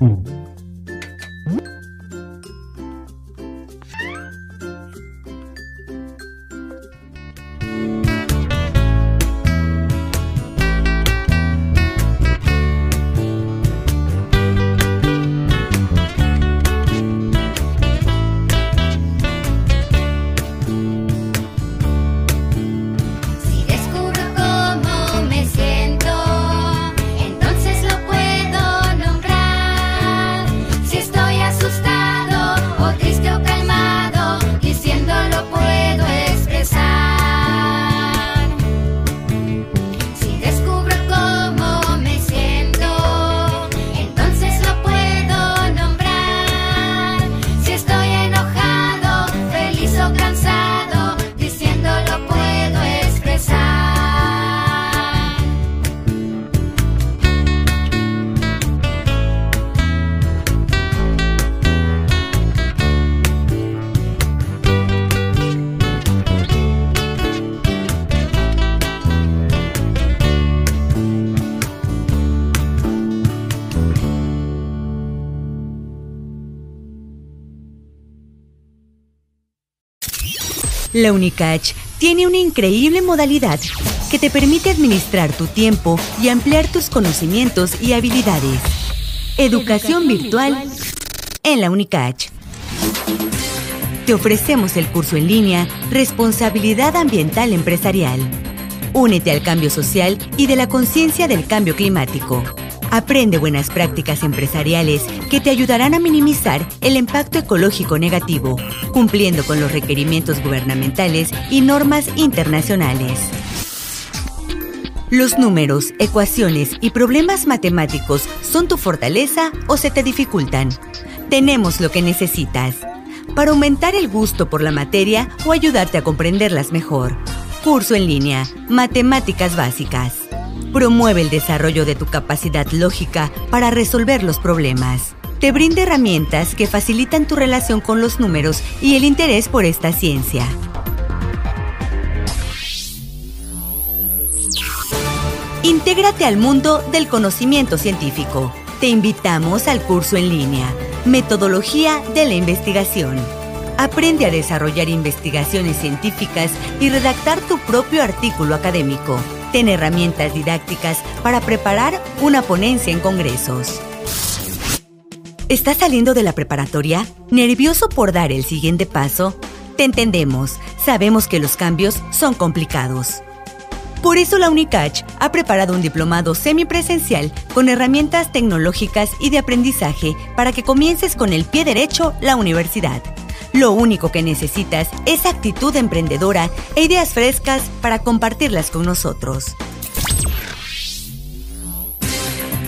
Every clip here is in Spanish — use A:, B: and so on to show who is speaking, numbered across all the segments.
A: Mm. La Unicach tiene una increíble modalidad que te permite administrar tu tiempo y ampliar tus conocimientos y habilidades. Educación virtual en la Unicach. Te ofrecemos el curso en línea Responsabilidad Ambiental Empresarial. Únete al cambio social y de la conciencia del cambio climático. Aprende buenas prácticas empresariales que te ayudarán a minimizar el impacto ecológico negativo, cumpliendo con los requerimientos gubernamentales y normas internacionales. ¿Los números, ecuaciones y problemas matemáticos son tu fortaleza o se te dificultan? Tenemos lo que necesitas para aumentar el gusto por la materia o ayudarte a comprenderlas mejor. Curso en línea, Matemáticas Básicas. Promueve el desarrollo de tu capacidad lógica para resolver los problemas. Te brinda herramientas que facilitan tu relación con los números y el interés por esta ciencia. Intégrate al mundo del conocimiento científico. Te invitamos al curso en línea, Metodología de la Investigación. Aprende a desarrollar investigaciones científicas y redactar tu propio artículo académico. Ten herramientas didácticas para preparar una ponencia en congresos. ¿Estás saliendo de la preparatoria? ¿Nervioso por dar el siguiente paso? Te entendemos. Sabemos que los cambios son complicados. Por eso la UNICACH ha preparado un diplomado semipresencial con herramientas tecnológicas y de aprendizaje para que comiences con el pie derecho la universidad. Lo único que necesitas es actitud emprendedora e ideas frescas para compartirlas con nosotros.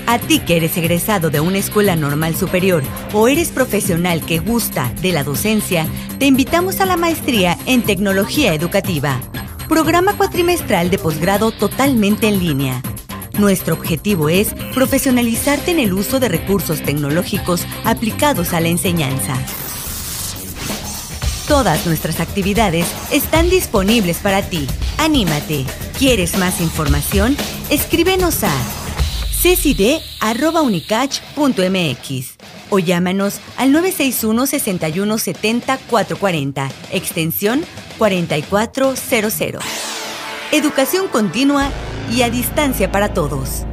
A: A ti que eres egresado de una escuela normal superior o eres profesional que gusta de la docencia, te invitamos a la maestría en tecnología educativa, programa cuatrimestral de posgrado totalmente en línea. Nuestro objetivo es profesionalizarte en el uso de recursos tecnológicos aplicados a la enseñanza. Todas nuestras actividades están disponibles para ti. Anímate. ¿Quieres más información? Escríbenos a cecid.unicach.mx o llámanos al 961 61 70 440, extensión 4400. Educación continua y a distancia para todos.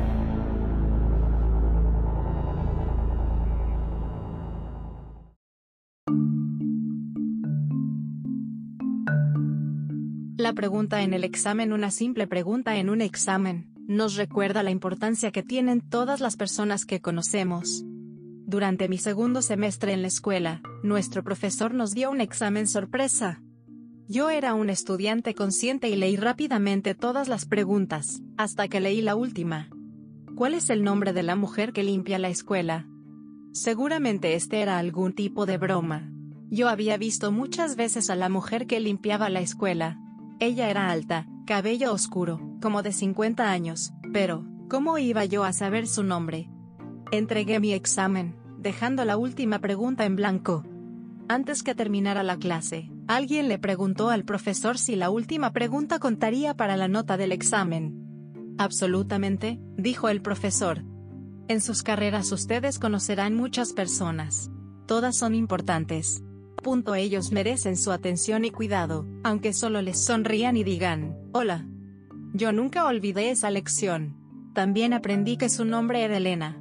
B: La pregunta en el examen, una simple pregunta en un examen, nos recuerda la importancia que tienen todas las personas que conocemos. Durante mi segundo semestre en la escuela, nuestro profesor nos dio un examen sorpresa. Yo era un estudiante consciente y leí rápidamente todas las preguntas, hasta que leí la última. ¿Cuál es el nombre de la mujer que limpia la escuela? Seguramente este era algún tipo de broma. Yo había visto muchas veces a la mujer que limpiaba la escuela, ella era alta, cabello oscuro, como de 50 años, pero, ¿cómo iba yo a saber su nombre? Entregué mi examen, dejando la última pregunta en blanco. Antes que terminara la clase, alguien le preguntó al profesor si la última pregunta contaría para la nota del examen. Absolutamente, dijo el profesor. En sus carreras ustedes conocerán muchas personas. Todas son importantes. Punto ellos merecen su atención y cuidado, aunque solo les sonrían y digan, hola. Yo nunca olvidé esa lección. También aprendí que su nombre era Elena.